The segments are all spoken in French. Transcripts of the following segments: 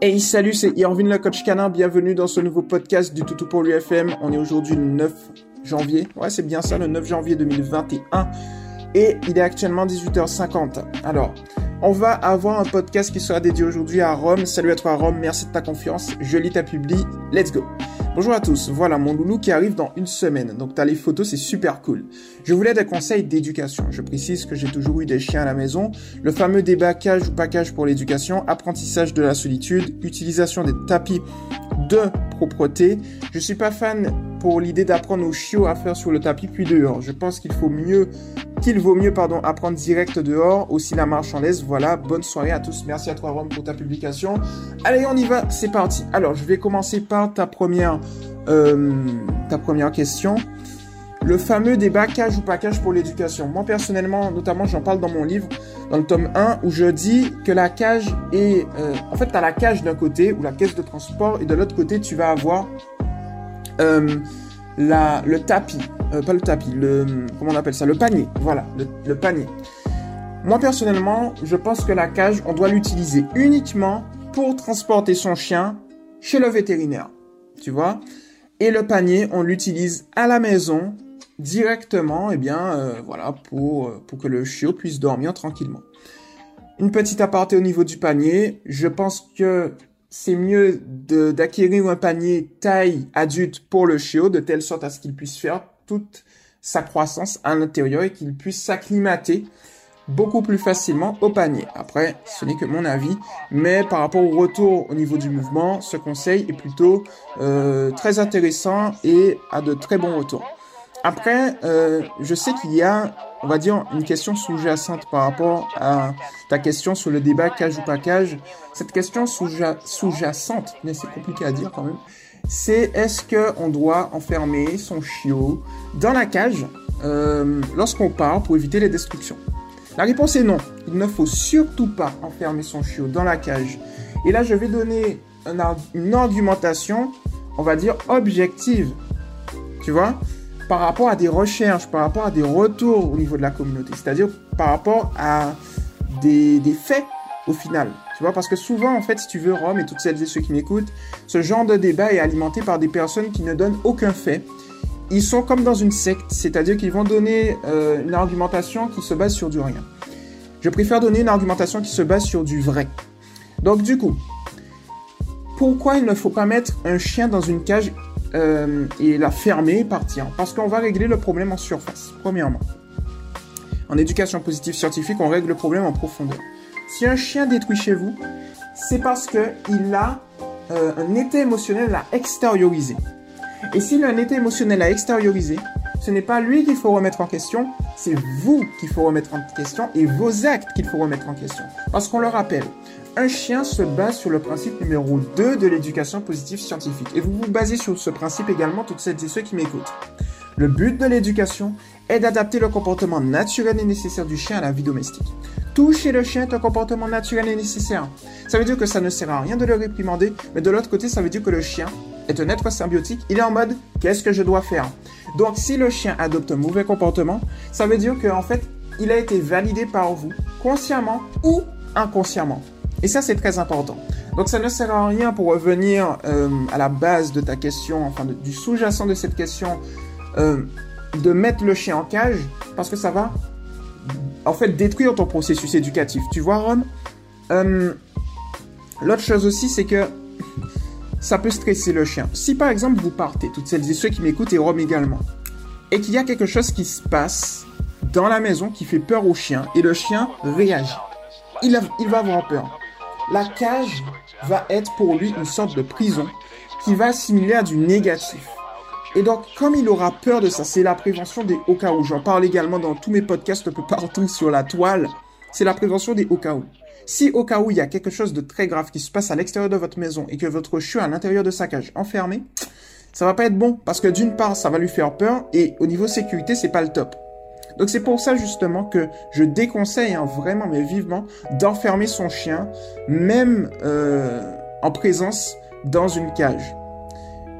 Hey salut, c'est Irvin le coach canin, bienvenue dans ce nouveau podcast du Toutou pour l'UFM. On est aujourd'hui le 9 janvier, ouais c'est bien ça, le 9 janvier 2021 et il est actuellement 18h50. Alors, on va avoir un podcast qui sera dédié aujourd'hui à Rome. Salut à toi Rome, merci de ta confiance, je lis ta publie, let's go Bonjour à tous, voilà mon loulou qui arrive dans une semaine, donc t'as les photos, c'est super cool. Je voulais des conseils d'éducation, je précise que j'ai toujours eu des chiens à la maison, le fameux débat cage ou pas cage pour l'éducation, apprentissage de la solitude, utilisation des tapis de propreté. Je suis pas fan pour l'idée d'apprendre aux chiots à faire sur le tapis puis dehors. Je pense qu'il faut mieux qu'il vaut mieux pardon apprendre direct dehors aussi la marche. Voilà, bonne soirée à tous. Merci à toi Rome pour ta publication. Allez, on y va, c'est parti. Alors, je vais commencer par ta première euh, ta première question. Le fameux débat cage ou pas cage pour l'éducation. Moi personnellement, notamment, j'en parle dans mon livre, dans le tome 1, où je dis que la cage est... Euh, en fait, tu as la cage d'un côté, ou la caisse de transport, et de l'autre côté, tu vas avoir euh, le tapis. Euh, pas le tapis, le... Comment on appelle ça Le panier. Voilà, le panier. Moi personnellement, je pense que la cage, on doit l'utiliser uniquement pour transporter son chien chez le vétérinaire. Tu vois Et le panier, on l'utilise à la maison directement, eh bien, euh, voilà, pour, euh, pour que le chiot puisse dormir tranquillement. Une petite aparté au niveau du panier. Je pense que c'est mieux d'acquérir un panier taille adulte pour le chiot, de telle sorte à ce qu'il puisse faire toute sa croissance à l'intérieur et qu'il puisse s'acclimater beaucoup plus facilement au panier. Après, ce n'est que mon avis, mais par rapport au retour au niveau du mouvement, ce conseil est plutôt euh, très intéressant et a de très bons retours. Après, euh, je sais qu'il y a, on va dire, une question sous-jacente par rapport à ta question sur le débat cage ou pas cage. Cette question sous-jacente, mais c'est compliqué à dire quand même, c'est est-ce qu'on doit enfermer son chiot dans la cage euh, lorsqu'on part pour éviter les destructions? La réponse est non. Il ne faut surtout pas enfermer son chiot dans la cage. Et là, je vais donner une argumentation, on va dire, objective. Tu vois? Par rapport à des recherches, par rapport à des retours au niveau de la communauté, c'est-à-dire par rapport à des, faits au final. Tu vois, parce que souvent, en fait, si tu veux, Rome et toutes celles et ceux qui m'écoutent, ce genre de débat est alimenté par des personnes qui ne donnent aucun fait. Ils sont comme dans une secte, c'est-à-dire qu'ils vont donner euh, une argumentation qui se base sur du rien. Je préfère donner une argumentation qui se base sur du vrai. Donc du coup, pourquoi il ne faut pas mettre un chien dans une cage euh, et la fermer et partir. Parce qu'on va régler le problème en surface, premièrement. En éducation positive scientifique, on règle le problème en profondeur. Si un chien détruit chez vous, c'est parce qu'il a euh, un état émotionnel à extérioriser. Et s'il a un état émotionnel à extérioriser, ce n'est pas lui qu'il faut remettre en question, c'est vous qu'il faut remettre en question et vos actes qu'il faut remettre en question. Parce qu'on le rappelle, un chien se base sur le principe numéro 2 de l'éducation positive scientifique. Et vous vous basez sur ce principe également, toutes celles et ceux qui m'écoutent. Le but de l'éducation est d'adapter le comportement naturel et nécessaire du chien à la vie domestique. Tout chez le chien est un comportement naturel et nécessaire. Ça veut dire que ça ne sert à rien de le réprimander, mais de l'autre côté, ça veut dire que le chien est un être symbiotique. Il est en mode qu'est-ce que je dois faire? Donc, si le chien adopte un mauvais comportement, ça veut dire qu'en fait, il a été validé par vous, consciemment ou inconsciemment. Et ça, c'est très important. Donc, ça ne sert à rien pour revenir euh, à la base de ta question, enfin du sous-jacent de cette question, euh, de mettre le chien en cage, parce que ça va, en fait, détruire ton processus éducatif. Tu vois, Ron? Euh, L'autre chose aussi, c'est que ça peut stresser le chien. Si par exemple vous partez, toutes celles et ceux qui m'écoutent et Rome également, et qu'il y a quelque chose qui se passe dans la maison qui fait peur au chien, et le chien réagit, il, il va avoir peur la cage va être pour lui une sorte de prison qui va assimiler à du négatif. Et donc, comme il aura peur de ça, c'est la prévention des au cas où. J'en parle également dans tous mes podcasts un peu partout sur la toile. C'est la prévention des au cas où. Si au cas où il y a quelque chose de très grave qui se passe à l'extérieur de votre maison et que votre chien à l'intérieur de sa cage enfermé, ça va pas être bon parce que d'une part ça va lui faire peur et au niveau sécurité c'est pas le top. Donc c'est pour ça justement que je déconseille hein, vraiment, mais vivement, d'enfermer son chien, même euh, en présence dans une cage.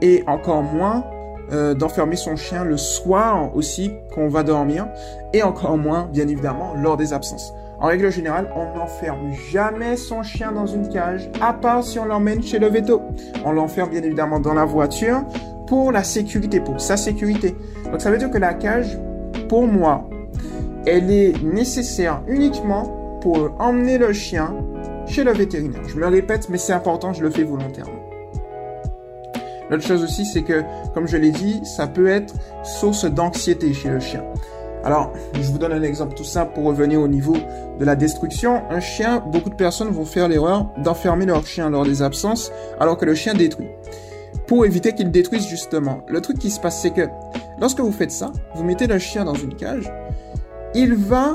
Et encore moins euh, d'enfermer son chien le soir aussi qu'on va dormir, et encore moins, bien évidemment, lors des absences. En règle générale, on n'enferme jamais son chien dans une cage, à part si on l'emmène chez le veto. On l'enferme bien évidemment dans la voiture pour la sécurité, pour sa sécurité. Donc ça veut dire que la cage, pour moi, elle est nécessaire uniquement pour emmener le chien chez le vétérinaire. Je me répète, mais c'est important, je le fais volontairement. L'autre chose aussi, c'est que, comme je l'ai dit, ça peut être source d'anxiété chez le chien. Alors, je vous donne un exemple tout simple pour revenir au niveau de la destruction. Un chien, beaucoup de personnes vont faire l'erreur d'enfermer leur chien lors des absences, alors que le chien détruit. Pour éviter qu'il détruise justement. Le truc qui se passe, c'est que lorsque vous faites ça, vous mettez le chien dans une cage, il va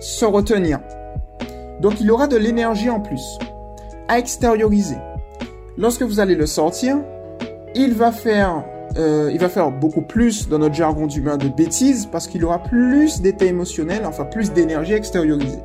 se retenir. Donc il aura de l'énergie en plus à extérioriser. Lorsque vous allez le sortir, il va faire euh, beaucoup plus dans notre jargon d'humain de bêtises parce qu'il aura plus d'état émotionnel, enfin plus d'énergie extériorisée.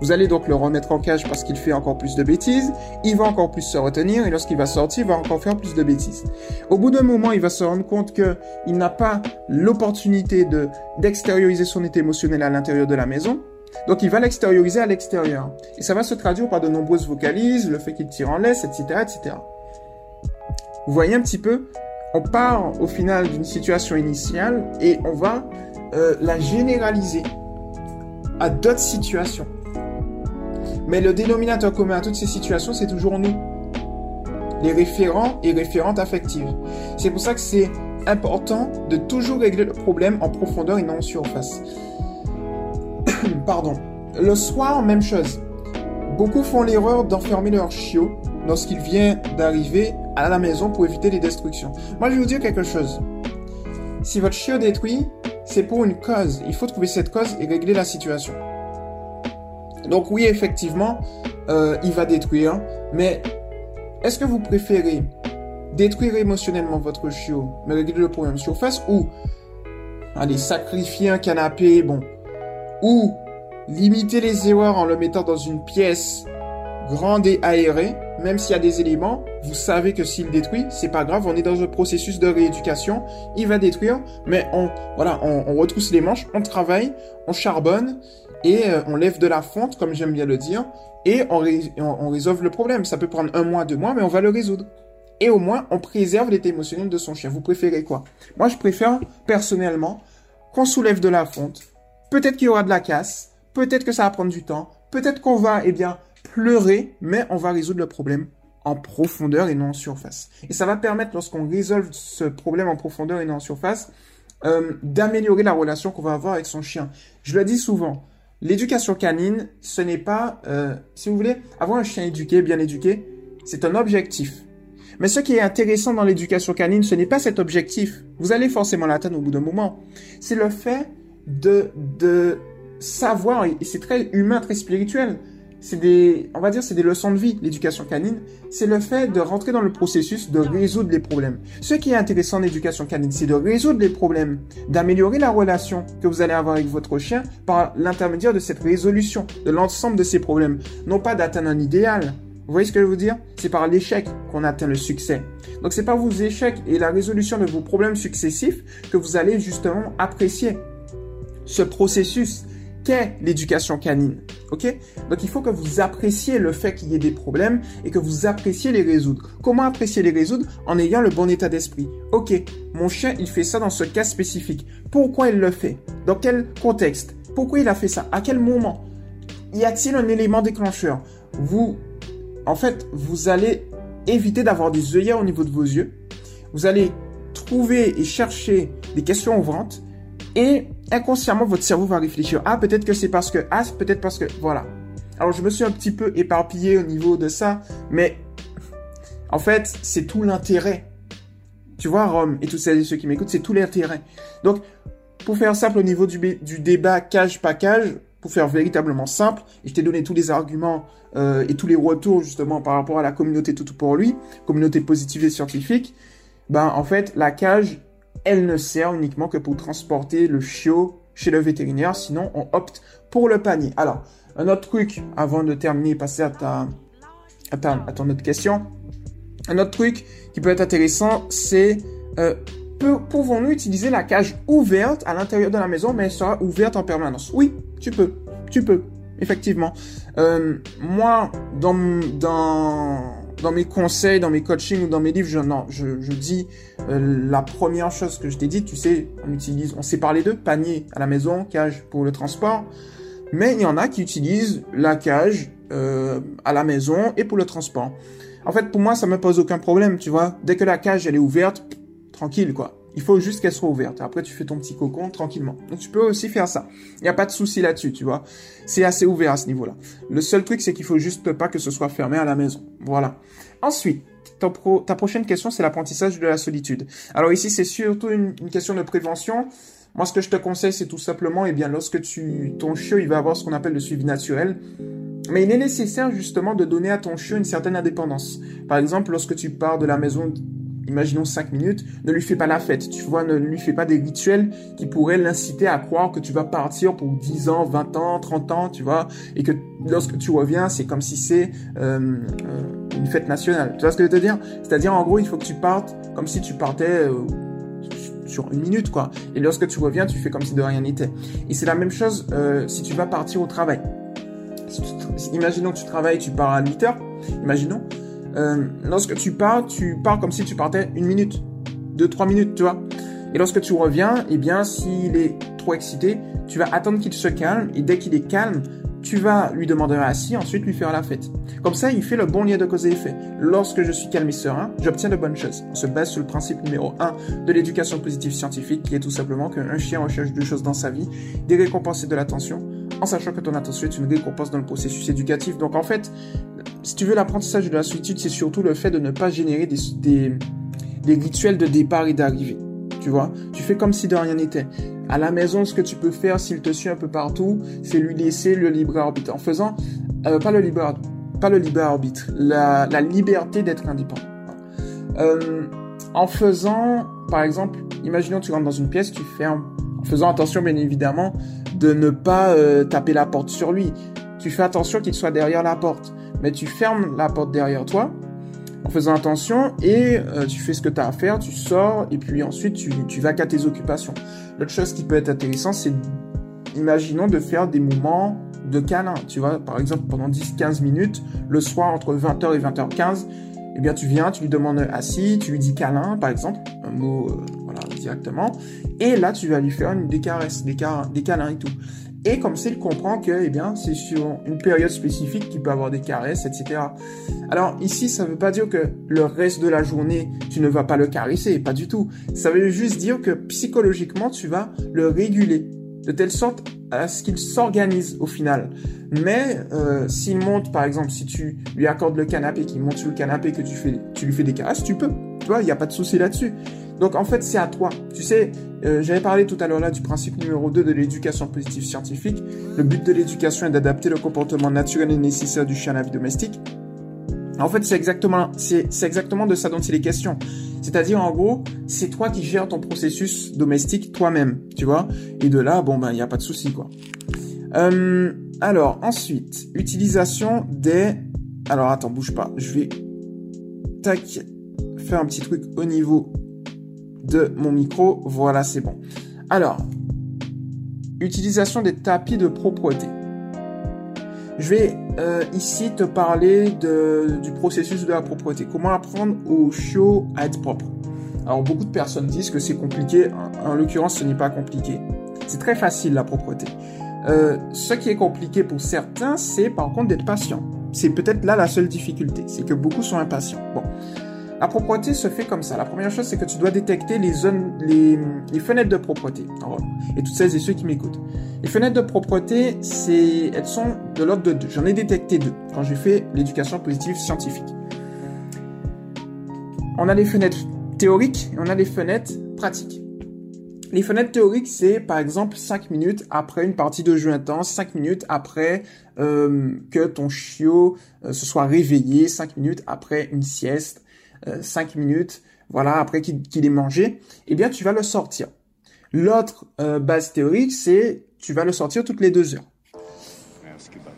Vous allez donc le remettre en cage parce qu'il fait encore plus de bêtises, il va encore plus se retenir et lorsqu'il va sortir, il va encore faire plus de bêtises. Au bout d'un moment, il va se rendre compte que il n'a pas l'opportunité de d'extérioriser son état émotionnel à l'intérieur de la maison. Donc il va l'extérioriser à l'extérieur. Et ça va se traduire par de nombreuses vocalises, le fait qu'il tire en laisse, etc., etc. Vous voyez un petit peu on part au final d'une situation initiale et on va euh, la généraliser à d'autres situations. Mais le dénominateur commun à toutes ces situations, c'est toujours nous. Les référents et référentes affectives. C'est pour ça que c'est important de toujours régler le problème en profondeur et non en surface. Pardon. Le soir, même chose. Beaucoup font l'erreur d'enfermer leur chiot lorsqu'il vient d'arriver à la maison pour éviter les destructions. Moi, je vais vous dire quelque chose. Si votre chiot détruit, c'est pour une cause. Il faut trouver cette cause et régler la situation. Donc oui, effectivement, euh, il va détruire. Mais est-ce que vous préférez détruire émotionnellement votre chiot, mais régler le problème surface, ou allez, sacrifier un canapé, bon, ou limiter les erreurs en le mettant dans une pièce grande et aérée, même s'il y a des éléments, vous savez que s'il détruit, c'est pas grave, on est dans un processus de rééducation, il va détruire, mais on, voilà, on, retrousse les manches, on travaille, on charbonne, et euh, on lève de la fonte, comme j'aime bien le dire, et on, résolve le problème. Ça peut prendre un mois, deux mois, mais on va le résoudre. Et au moins, on préserve l'état émotionnel de son chien. Vous préférez quoi? Moi, je préfère, personnellement, qu'on soulève de la fonte. Peut-être qu'il y aura de la casse, peut-être que ça va prendre du temps, peut-être qu'on va, eh bien, pleurer, mais on va résoudre le problème en profondeur et non en surface. Et ça va permettre, lorsqu'on résolve ce problème en profondeur et non en surface, euh, d'améliorer la relation qu'on va avoir avec son chien. Je le dis souvent, l'éducation canine, ce n'est pas, euh, si vous voulez, avoir un chien éduqué, bien éduqué, c'est un objectif. Mais ce qui est intéressant dans l'éducation canine, ce n'est pas cet objectif. Vous allez forcément l'atteindre au bout d'un moment. C'est le fait de, de savoir, et c'est très humain, très spirituel, c'est des, on va dire, c'est des leçons de vie, l'éducation canine. C'est le fait de rentrer dans le processus de résoudre les problèmes. Ce qui est intéressant en éducation canine, c'est de résoudre les problèmes, d'améliorer la relation que vous allez avoir avec votre chien par l'intermédiaire de cette résolution de l'ensemble de ces problèmes. Non pas d'atteindre un idéal. Vous voyez ce que je veux dire? C'est par l'échec qu'on atteint le succès. Donc c'est par vos échecs et la résolution de vos problèmes successifs que vous allez justement apprécier ce processus l'éducation canine. Ok? Donc il faut que vous appréciez le fait qu'il y ait des problèmes et que vous appréciez les résoudre. Comment apprécier les résoudre? En ayant le bon état d'esprit. Ok, mon chien il fait ça dans ce cas spécifique. Pourquoi il le fait? Dans quel contexte? Pourquoi il a fait ça? À quel moment? Y a-t-il un élément déclencheur? Vous, en fait, vous allez éviter d'avoir des œillères au niveau de vos yeux. Vous allez trouver et chercher des questions ouvrantes et inconsciemment, votre cerveau va réfléchir. Ah, peut-être que c'est parce que, ah, peut-être parce que, voilà. Alors, je me suis un petit peu éparpillé au niveau de ça, mais en fait, c'est tout l'intérêt. Tu vois, Rome, et tous ceux qui m'écoutent, c'est tout l'intérêt. Donc, pour faire simple au niveau du, du débat cage-pas cage, pour faire véritablement simple, et je t'ai donné tous les arguments euh, et tous les retours justement par rapport à la communauté tout pour lui, communauté positive et scientifique, ben en fait la cage elle ne sert uniquement que pour transporter le chiot chez le vétérinaire, sinon on opte pour le panier. Alors, un autre truc, avant de terminer et passer à ta, à à ton autre question, un autre truc qui peut être intéressant, c'est euh, pouvons-nous utiliser la cage ouverte à l'intérieur de la maison, mais elle sera ouverte en permanence? Oui, tu peux, tu peux. effectivement. Euh, moi, dans, dans, dans mes conseils, dans mes coachings ou dans mes livres, je, non, je, je dis euh, la première chose que je t'ai dit, tu sais, on utilise, on sait parler d'eux, panier à la maison, cage pour le transport. Mais il y en a qui utilisent la cage euh, à la maison et pour le transport. En fait, pour moi, ça me pose aucun problème, tu vois. Dès que la cage, elle est ouverte, tranquille, quoi. Il faut juste qu'elle soit ouverte. Après, tu fais ton petit cocon tranquillement. Donc, tu peux aussi faire ça. Il n'y a pas de souci là-dessus, tu vois. C'est assez ouvert à ce niveau-là. Le seul truc, c'est qu'il faut juste pas que ce soit fermé à la maison. Voilà. Ensuite, ta, prochaine question, c'est l'apprentissage de la solitude. Alors ici, c'est surtout une, question de prévention. Moi, ce que je te conseille, c'est tout simplement, eh bien, lorsque tu, ton chiot, il va avoir ce qu'on appelle le suivi naturel, mais il est nécessaire justement de donner à ton chiot une certaine indépendance. Par exemple, lorsque tu pars de la maison, imaginons 5 minutes, ne lui fais pas la fête, tu vois, ne lui fais pas des rituels qui pourraient l'inciter à croire que tu vas partir pour 10 ans, 20 ans, 30 ans, tu vois, et que lorsque tu reviens, c'est comme si c'est euh, euh, une fête nationale. Tu vois ce que je veux te dire? C'est-à-dire, en gros, il faut que tu partes comme si tu partais... Euh, sur une minute quoi et lorsque tu reviens tu fais comme si de rien n'était et c'est la même chose si tu vas partir au travail imaginons que tu travailles, tu pars à 8 heures, imaginons. Euh, lorsque tu pars, tu pars comme si tu partais une minute, deux, trois minutes, tu vois. Et lorsque tu reviens, eh bien, s'il est trop excité, tu vas attendre qu'il se calme, et dès qu'il est calme, tu vas lui demander un assis, ensuite lui faire la fête. Comme ça, il fait le bon lien de cause et effet. Lorsque je suis calme et serein, j'obtiens de bonnes choses. On se base sur le principe numéro 1 de l'éducation positive scientifique, qui est tout simplement qu'un chien recherche deux choses dans sa vie, des récompenses et de l'attention, en sachant que ton attention est une récompense dans le processus éducatif. Donc en fait, si tu veux l'apprentissage de la solitude, c'est surtout le fait de ne pas générer des, rituels de départ et d'arrivée. Tu vois, tu fais comme si de rien n'était. À la maison, ce que tu peux faire s'il te suit un peu partout, c'est lui laisser le libre arbitre. En faisant, euh, pas le libre, pas le libre arbitre, la, liberté d'être indépendant. Euh, en faisant, par exemple, imaginons tu rentres dans une pièce, tu fermes, en faisant attention bien évidemment de ne pas euh, taper la porte sur lui. Tu fais attention qu'il soit derrière la porte, mais tu fermes la porte derrière toi en faisant attention et euh, tu fais ce que tu à faire, tu sors et puis ensuite tu, vas qu'à tes occupations. L'autre chose qui peut être intéressant, c'est imaginons de faire des moments de câlin, tu vois, par exemple pendant 10-15 minutes, le soir entre 20h et 20h15, eh bien tu viens, tu lui demandes assis, tu lui dis câlin par exemple, un mot euh, voilà directement, et là tu vas lui faire des caresses, des, des câlins et tout. Et comme ça, il comprend que, eh bien, c'est sur une période spécifique qu'il peut avoir des caresses, etc. Alors ici, ça ne veut pas dire que le reste de la journée, tu ne vas pas le caresser, pas du tout. Ça veut juste dire que psychologiquement, tu vas le réguler de telle sorte à ce qu'il s'organise au final. Mais euh, s'il monte, par exemple, si tu lui accordes le canapé, qu'il monte sur le canapé, que tu, fais, tu lui fais des caresses, tu peux. Tu vois, il n'y a pas de souci là-dessus. Donc en fait, c'est à toi. Tu sais, euh, j'avais parlé tout à l'heure là du principe numéro 2 de l'éducation positive scientifique. Le but de l'éducation est d'adapter le comportement naturel et nécessaire du chien à la vie domestique. En fait, c'est exactement, c'est, exactement de ça dont il est question. C'est-à-dire, en gros, c'est toi qui gères ton processus domestique toi-même, tu vois. Et de là, bon, ben, il n'y a pas de souci, quoi. Euh, alors, ensuite, utilisation des... Alors, attends, bouge pas. Je vais... Tac. Faire un petit truc au niveau de mon micro. Voilà, c'est bon. Alors, utilisation des tapis de propreté. Je vais euh, ici te parler du processus de la propreté. Comment apprendre au chiot à être propre. Alors beaucoup de personnes disent que c'est compliqué. En, l'occurrence, ce n'est pas compliqué. C'est très facile la propreté. Euh, ce qui est compliqué pour certains, c'est par contre d'être patient. C'est peut-être là la seule difficulté, c'est que beaucoup sont impatients. Bon, la propreté se fait comme ça. La première chose, c'est que tu dois détecter les zones, les, les fenêtres de propreté. Et toutes celles et ceux qui m'écoutent. Les fenêtres de propreté, c'est, elles sont de l'ordre de deux. J'en ai détecté deux quand j'ai fait l'éducation positive scientifique. On a les fenêtres théoriques et on a les fenêtres pratiques. Les fenêtres théoriques, c'est par exemple 5 minutes après une partie de jeu intense, 5 minutes après euh, que ton chiot euh, se soit réveillé, 5 minutes après une sieste, 5 euh, minutes, voilà, après qu'il ait mangé, eh bien, tu vas le sortir. L'autre euh, base théorique, c'est tu vas le sortir toutes les deux heures.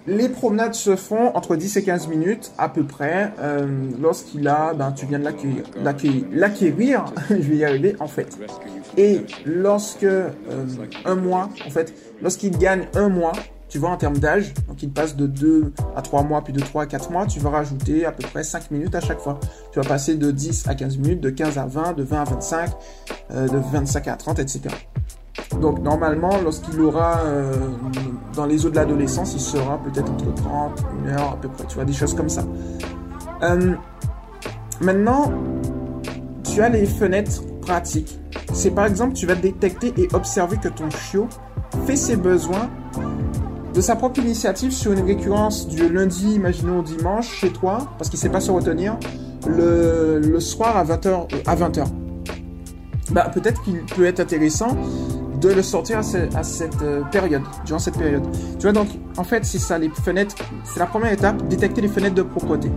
Les promenades se font entre 10 et 15 minutes à peu près euh, lorsqu'il a, ben, tu viens de l'acquérir, je vais y arriver en fait. Et lorsque un mois, en fait, lorsqu'il gagne un mois, tu vois, en termes d'âge, donc il passe de 2 à 3 mois, puis de 3 à 4 mois, tu vas rajouter à peu près 5 minutes à chaque fois. Tu vas passer de 10 à 15 minutes, de 15 à 20, de 20 à 25, euh, de 25 à 30, etc. Donc normalement, lorsqu'il aura euh, dans les eaux de l'adolescence, il sera peut-être entre 30, 1 heure à peu près, tu vois, des choses comme ça. Euh, maintenant, tu as les fenêtres pratiques. C'est par exemple, tu vas détecter et observer que ton chiot fait ses besoins de sa propre initiative sur une récurrence du lundi, imaginons dimanche, chez toi, parce qu'il ne sait pas se retenir, le, le soir à 20h. À 20h. Bah, peut-être qu'il peut être intéressant de le sortir à, cette euh, période, durant cette période. Tu vois, donc, en fait, c'est ça, les fenêtres, c'est la première étape, détecter les fenêtres de propreté.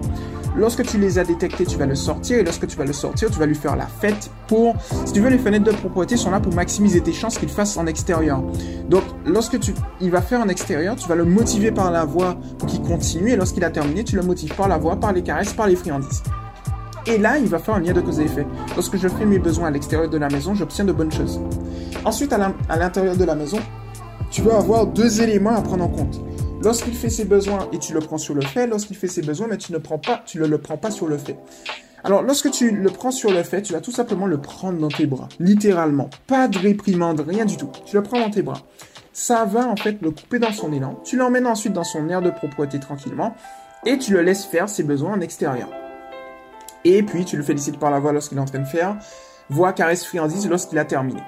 Lorsque tu les as détectées, tu vas le sortir, et lorsque tu vas le sortir, tu vas lui faire la fête pour, si tu veux, les fenêtres de propreté sont là pour maximiser tes chances qu'il fasse en extérieur. Donc, lorsque tu, il va faire en extérieur, tu vas le motiver par la voix pour qu'il continue, et lorsqu'il a terminé, tu le motives par la voix, par les caresses, par les friandises. Et là, il va faire un lien de cause et effet. Lorsque je fais mes besoins à l'extérieur de la maison, j'obtiens de bonnes choses. Ensuite, à l'intérieur de la maison, tu vas avoir deux éléments à prendre en compte. Lorsqu'il fait ses besoins et tu le prends sur le fait, lorsqu'il fait ses besoins, mais tu ne prends pas, tu ne le prends pas sur le fait. Alors, lorsque tu le prends sur le fait, tu vas tout simplement le prendre dans tes bras. Littéralement. Pas de réprimande, rien du tout. Tu le prends dans tes bras. Ça va, en fait, le couper dans son élan. Tu l'emmènes ensuite dans son air de propreté tranquillement. Et tu le laisses faire ses besoins en extérieur. Et puis, tu le félicites par la voix lorsqu'il est en train de faire. Voix, caresse, friandise lorsqu'il a terminé.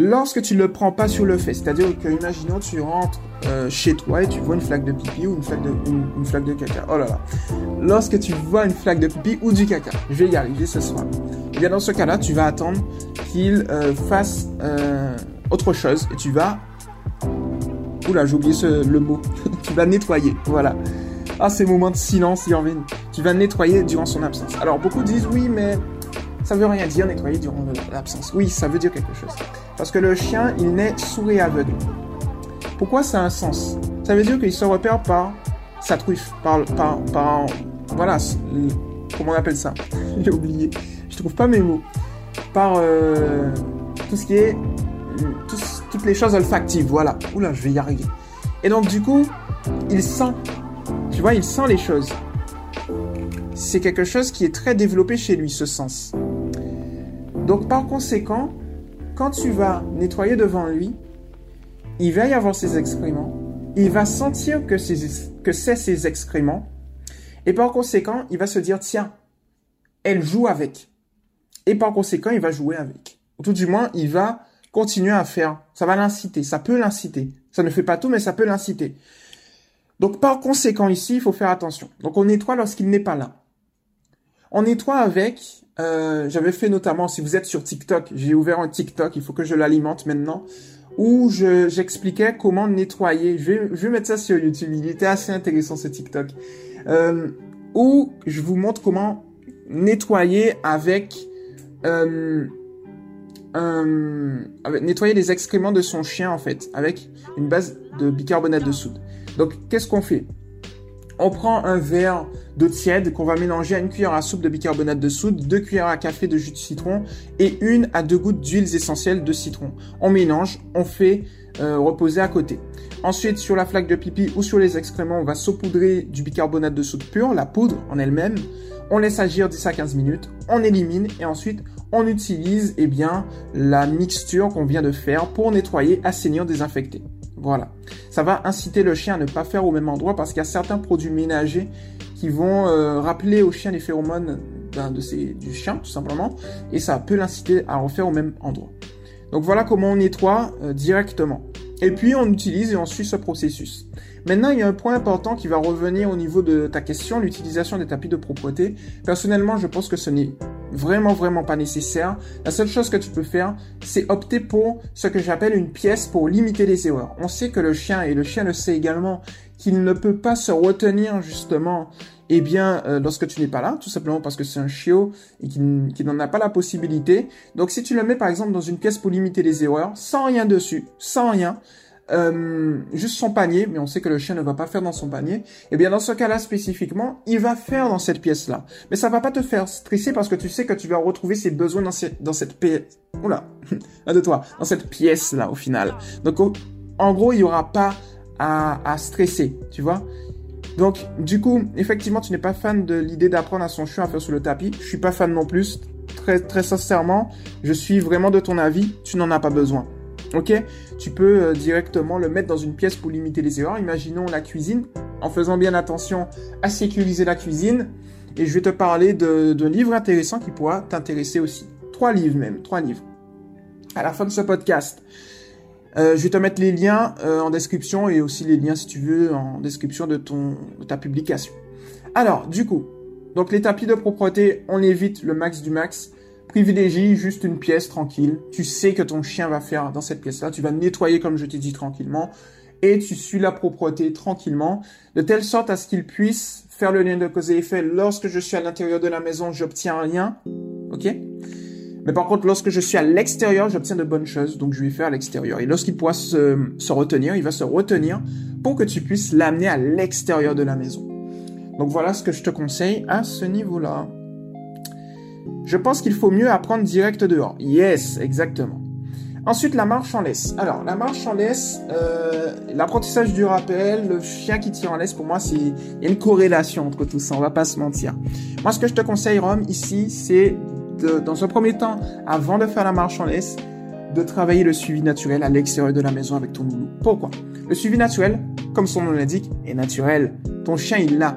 Lorsque tu le prends pas sur le fait, c'est-à-dire que, imaginons, tu rentres euh, chez toi et tu vois une flaque de pipi ou une flaque de, caca. Oh là là. Lorsque tu vois une flaque de pipi ou du caca, je vais y arriver ce soir. Et eh bien dans ce cas-là, tu vas attendre qu'il euh, fasse euh, autre chose et tu vas... Oula, j'ai oublié le mot. tu vas nettoyer, voilà. Ah, ces moments de silence, Irvine. Tu vas nettoyer durant son absence. Alors, beaucoup disent oui, mais ça veut rien dire nettoyer durant l'absence. Oui, ça veut dire quelque chose. Parce que le chien, il naît sourd et aveugle. Pourquoi ça a un sens? Ça veut dire qu'il se repère par sa truffe, par, par, par voilà, comment on appelle ça? J'ai oublié. Je trouve pas mes mots. Par euh, tout ce qui est, toutes les choses olfactives, voilà. Oula, je vais y arriver. Et donc du coup, il sent tu vois, il sent les choses. C'est quelque chose qui est très développé chez lui, ce sens. Donc par conséquent, quand tu vas nettoyer devant lui, il va y avoir ses excréments, il va sentir que c'est ses excréments, et par conséquent, il va se dire, tiens, elle joue avec. Et par conséquent, il va jouer avec. Ou tout du moins, il va continuer à faire. Ça va l'inciter, ça peut l'inciter. Ça ne fait pas tout, mais ça peut l'inciter. Donc par conséquent ici, il faut faire attention. Donc on nettoie lorsqu'il n'est pas là. On nettoie avec, euh, j'avais fait notamment, si vous êtes sur TikTok, j'ai ouvert un TikTok, il faut que je l'alimente maintenant, où j'expliquais comment nettoyer. Je vais, mettre ça sur YouTube, il était assez intéressant ce TikTok. Euh, où je vous montre comment nettoyer avec, euh, avec nettoyer les excréments de son chien en fait, avec une base de bicarbonate de soude. Donc, qu'est-ce qu'on fait? On prend un verre d'eau tiède qu'on va mélanger à une cuillère à soupe de bicarbonate de soude, deux cuillères à café de jus de citron et une à deux gouttes d'huiles essentielles de citron. On mélange, on fait euh, reposer à côté. Ensuite, sur la flaque de pipi ou sur les excréments, on va saupoudrer du bicarbonate de soude pur, la poudre en elle-même. On laisse agir 10 à 15 minutes, on élimine et ensuite on utilise eh bien, la mixture qu'on vient de faire pour nettoyer, assainir, désinfecter. Voilà. Ça va inciter le chien à ne pas faire au même endroit parce qu'il y a certains produits ménagers qui vont euh, rappeler au chien les phéromones du chien, tout simplement, et ça peut l'inciter à refaire au même endroit. Donc voilà comment on nettoie euh, directement. Et puis on utilise et on suit ce processus. Maintenant, il y a un point important qui va revenir au niveau de ta question, l'utilisation des tapis de propreté. Personnellement, je pense que ce n'est vraiment, vraiment pas nécessaire. La seule chose que tu peux faire, c'est opter pour ce que j'appelle une pièce pour limiter les erreurs. On sait que le chien, et le chien le sait également, qu'il ne peut pas se retenir justement eh bien, euh, lorsque tu n'es pas là, tout simplement parce que c'est un chiot et qu'il n'en a pas la possibilité. Donc, si tu le mets par exemple dans une pièce pour limiter les erreurs, sans rien dessus, sans rien, euh, juste son panier, mais on sait que le chien ne va pas faire dans son panier, et eh bien dans ce cas-là spécifiquement, il va faire dans cette pièce-là. Mais ça va pas te faire stresser parce que tu sais que tu vas retrouver ses besoins dans, cette, pièce. Oula, de toi, dans cette pièce-là au final. Donc en gros, il y aura pas à, à stresser, tu vois. Donc, du coup, effectivement, tu n'es pas fan de l'idée d'apprendre à son chien à faire sur le tapis. Je suis pas fan non plus. Très, très sincèrement, je suis vraiment de ton avis. Tu n'en as pas besoin. Ok Tu peux euh, directement le mettre dans une pièce pour limiter les erreurs. Imaginons la cuisine, en faisant bien attention à sécuriser la cuisine. Et je vais te parler d'un livre intéressant qui pourra t'intéresser aussi. Trois livres même, trois livres. À la fin de ce podcast, euh, je vais te mettre les liens euh, en description et aussi les liens si tu veux en description de ton de ta publication. Alors, du coup, donc les tapis de propreté, on évite le max du max. Privilégie juste une pièce tranquille. Tu sais que ton chien va faire dans cette pièce-là. Tu vas nettoyer comme je t'ai dit tranquillement. Et tu suis la propreté tranquillement, de telle sorte à ce qu'il puisse faire le lien de cause et effet. Lorsque je suis à l'intérieur de la maison, j'obtiens un lien. Ok? Mais par contre, lorsque je suis à l'extérieur, j'obtiens de bonnes choses, donc je vais faire à l'extérieur. Et lorsqu'il pourra se, se, retenir, il va se retenir pour que tu puisses l'amener à l'extérieur de la maison. Donc voilà ce que je te conseille à ce niveau-là. Je pense qu'il faut mieux apprendre direct dehors. Yes, exactement. Ensuite, la marche en laisse. Alors, la marche en laisse, euh, l'apprentissage du rappel, le chien qui tire en laisse, pour moi, c'est il y a une corrélation entre tout ça. On va pas se mentir. Moi, ce que je te conseille, Rome, ici, c'est dans un premier temps, avant de faire la marche en laisse, de travailler le suivi naturel à l'extérieur de la maison avec ton loulou. Pourquoi? Le suivi naturel, comme son nom l'indique, est naturel. Ton chien, il l'a.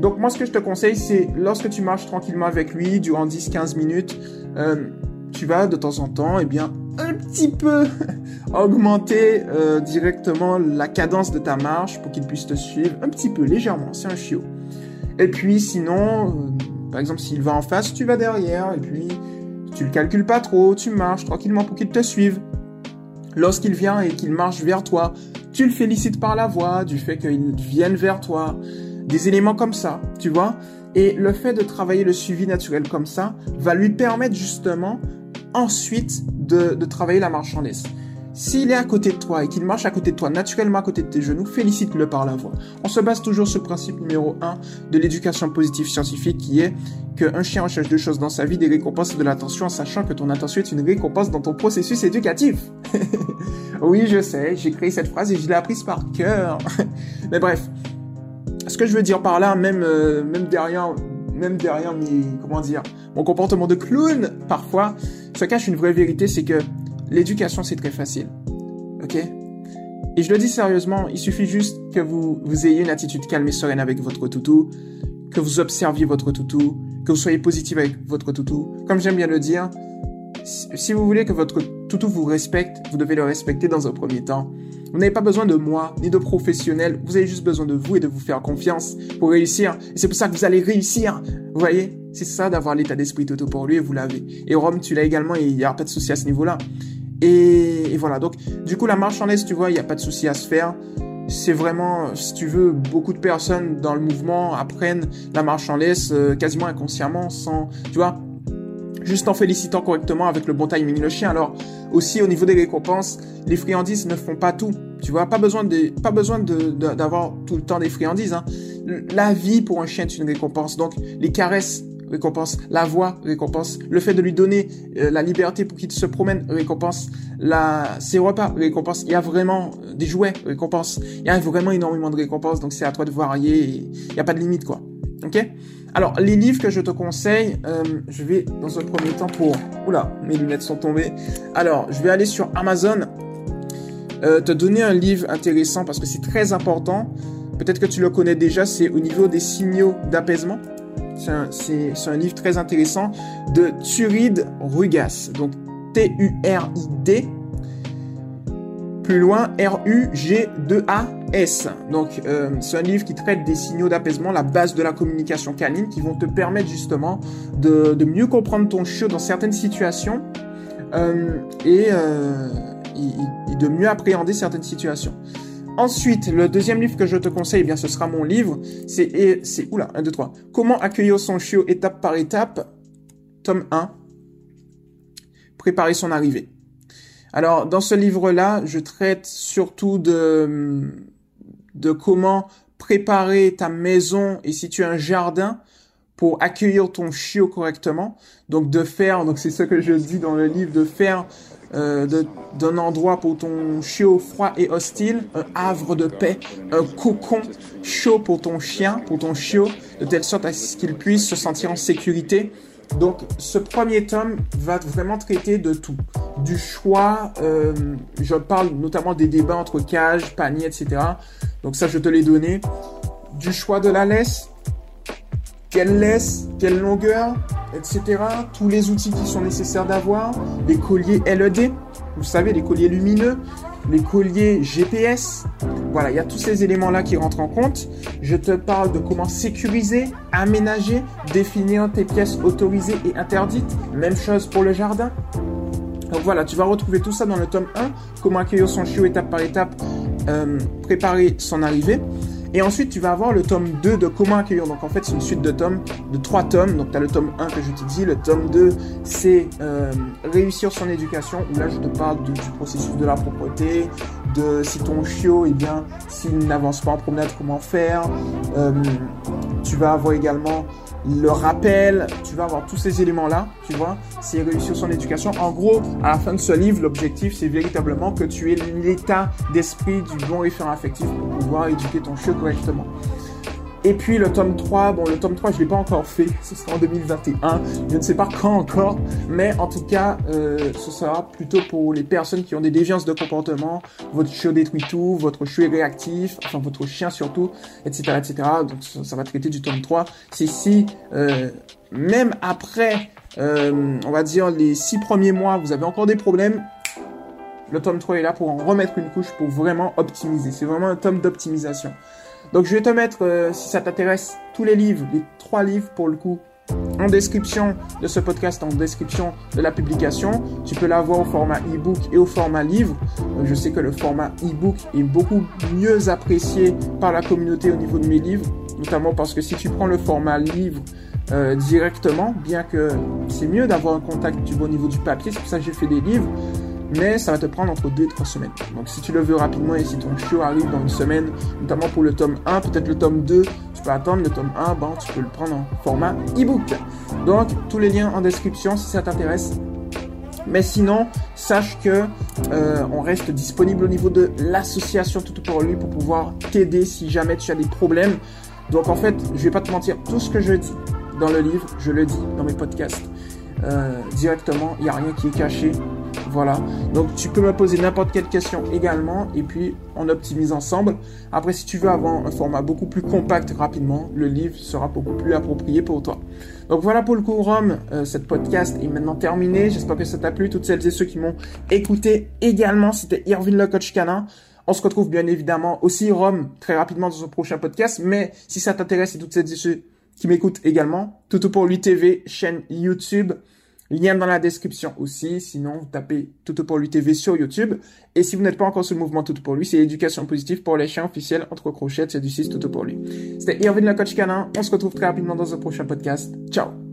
Donc moi, ce que je te conseille, c'est lorsque tu marches tranquillement avec lui durant 10-15 minutes, euh, tu vas de temps en temps, eh un petit peu augmenter euh, directement la cadence de ta marche pour qu'il puisse te suivre un petit peu, légèrement. C'est un chiot. Et puis sinon, euh, par exemple, s'il va en face, tu vas derrière, et puis tu le calcules pas trop, tu marches tranquillement pour qu'il te suive. Lorsqu'il vient et qu'il marche vers toi, tu le félicites par la voix, du fait qu'il vienne vers toi, des éléments comme ça, tu vois. Et le fait de travailler le suivi naturel comme ça va lui permettre justement ensuite de, travailler la marchandise. S'il est à côté de toi et qu'il marche à côté de toi, naturellement à côté de tes genoux, félicite-le par la voix. On se base toujours sur le principe numéro 1 de l'éducation positive scientifique qui est qu'un chien recherche deux choses dans sa vie, des récompenses et de l'attention en sachant que ton attention est une récompense dans ton processus éducatif. oui, je sais, j'ai créé cette phrase et je l'ai apprise par cœur. Mais bref, ce que je veux dire par là, même, euh, même derrière, même derrière mes, comment dire, mon comportement de clown, parfois, se cache une vraie vérité, c'est que l'éducation, c'est très facile. Ok? Et je le dis sérieusement, il suffit juste que vous, vous ayez une attitude calme et sereine avec votre toutou, que vous observiez votre toutou, que vous soyez positif avec votre toutou. Comme j'aime bien le dire, si vous voulez que votre toutou vous respecte, vous devez le respecter dans un premier temps. Vous n'avez pas besoin de moi, ni de professionnels. Vous avez juste besoin de vous et de vous faire confiance pour réussir. Et c'est pour ça que vous allez réussir. Vous voyez? C'est ça d'avoir l'état d'esprit toutou pour lui et vous l'avez. Et Rome, tu l'as également et il n'y a pas de souci à ce niveau-là. Et, voilà, donc du coup la laisse, tu vois, il n'y a pas de souci à se faire. C'est vraiment, si tu veux, beaucoup de personnes dans le mouvement apprennent la laisse euh, quasiment inconsciemment, sans, tu vois, juste en félicitant correctement avec le bon timing le chien. Alors aussi au niveau des récompenses, les friandises ne font pas tout. Tu vois, pas besoin de, pas besoin de, d'avoir tout le temps des friandises. Hein. La vie pour un chien est une récompense. Donc les caresses récompense. La voix, récompense. Le fait de lui donner euh, la liberté pour qu'il se promène, récompense. La, ses repas, récompense. Il y a vraiment euh, des jouets, récompense. Il y a vraiment énormément de récompenses, donc c'est à toi de varier. Il n'y a pas de limite, quoi. Ok? Alors, les livres que je te conseille, euh, je vais dans un premier temps pour... Oula, mes lunettes sont tombées. Alors, je vais aller sur Amazon, euh, te donner un livre intéressant parce que c'est très important. Peut-être que tu le connais déjà, c'est au niveau des signaux d'apaisement. C'est un, livre très intéressant de Turid Rugas. Donc T-U-R-I-D. Plus loin, R-U-G-2-A-S. Donc euh, c'est un livre qui traite des signaux d'apaisement, la base de la communication canine, qui vont te permettre justement de, mieux comprendre ton chiot dans certaines situations euh, et, euh, et de mieux appréhender certaines situations. Ensuite, le deuxième livre que je te conseille, eh bien, ce sera mon livre. C'est, c'est, oula, 1, 2, 3. Comment accueillir son chiot étape par étape? Tome 1. Préparer son arrivée. Alors, dans ce livre-là, je traite surtout de, de comment préparer ta maison et si tu as un jardin pour accueillir ton chiot correctement. Donc de faire, donc c'est ce que je dis dans le livre, de faire euh, d'un endroit pour ton chiot froid et hostile, un havre de paix, un cocon chaud pour ton chien, pour ton chiot, de telle sorte à ce qu'il puisse se sentir en sécurité. Donc ce premier tome va vraiment traiter de tout, du choix, euh, je parle notamment des débats entre cage, panier, etc. Donc ça je te l'ai donné, du choix de la laisse, quelle laisse, quelle longueur, etc. Tous les outils qui sont nécessaires d'avoir, les colliers LED, vous savez, les colliers lumineux, les colliers GPS. Voilà, il y a tous ces éléments-là qui rentrent en compte. Je te parle de comment sécuriser, aménager, définir tes pièces autorisées et interdites. Même chose pour le jardin. Donc voilà, tu vas retrouver tout ça dans le tome 1, comment accueillir son chiot étape par étape, euh, préparer son arrivée. Et ensuite, tu vas avoir le tome 2 de Comment accueillir. Donc en fait, c'est une suite de tomes, de trois tomes. Donc tu as le tome 1 que je te dis. Le tome 2, c'est euh, Réussir son éducation. Où là, je te parle du, processus de la propreté, de si ton chiot, eh bien, s'il n'avance pas en promenade, comment faire. Euh, tu vas avoir également le rappel, tu vas avoir tous ces éléments-là, tu vois, c'est réussir son éducation. En gros, à la fin de ce livre, l'objectif, c'est véritablement que tu aies l'état d'esprit du bon référent affectif pour pouvoir éduquer ton chiot correctement. Et puis le tome 3, bon le tome 3 je l'ai pas encore fait, ce sera en 2021, je ne sais pas quand encore, mais en tout cas euh, ce sera plutôt pour les personnes qui ont des déviances de comportement, votre chiot détruit tout, votre chiot est réactif, enfin votre chien surtout, etc. etc. Donc ça, va traiter du tome 3. C'est si euh, même après, euh, on va dire les 6 premiers mois, vous avez encore des problèmes, le tome 3 est là pour en remettre une couche pour vraiment optimiser. C'est vraiment un tome d'optimisation. Donc je vais te mettre, euh, si ça t'intéresse, tous les livres, les trois livres pour le coup, en description de ce podcast, en description de la publication. Tu peux l'avoir au format e-book et au format livre. Euh, je sais que le format e-book est beaucoup mieux apprécié par la communauté au niveau de mes livres, notamment parce que si tu prends le format livre euh, directement, bien que c'est mieux d'avoir un contact du bon niveau du papier, c'est pour ça que j'ai fait des livres mais ça va te prendre entre 2 et 3 semaines. Donc si tu le veux rapidement et si ton chiot arrive dans une semaine, notamment pour le tome 1, peut-être le tome 2, tu peux attendre le tome 1, bon, tu peux le prendre en format e-book. Donc tous les liens en description si ça t'intéresse. Mais sinon, sache que euh, on reste disponible au niveau de l'association Tout pour lui pour pouvoir t'aider si jamais tu as des problèmes. Donc en fait, je vais pas te mentir, tout ce que je dis dans le livre, je le dis dans mes podcasts. Euh, directement, il n'y a rien qui est caché. Voilà. Donc tu peux me poser n'importe quelle question également et puis on optimise ensemble. Après, si tu veux avoir un format beaucoup plus compact rapidement, le livre sera beaucoup plus approprié pour toi. Donc voilà pour le coup, Rome. Euh, cette podcast est maintenant terminée. J'espère que ça t'a plu. Toutes celles et ceux qui m'ont écouté également, c'était Irvin le coach canin. On se retrouve bien évidemment aussi, Rome, très rapidement dans un prochain podcast. Mais si ça t'intéresse et toutes celles et ceux qui m'écoutent également, Toutou pour lui TV, chaîne YouTube. Lien dans la description aussi. Sinon, vous tapez Toutou pour lui TV sur YouTube. Et si vous n'êtes pas encore sur le mouvement Toutou pour lui, c'est l'éducation positive pour les chiens officiels entre crochets. C'est du 6 Toutou pour lui. C'était Irvin le coach canin. On se retrouve très rapidement dans un prochain podcast. Ciao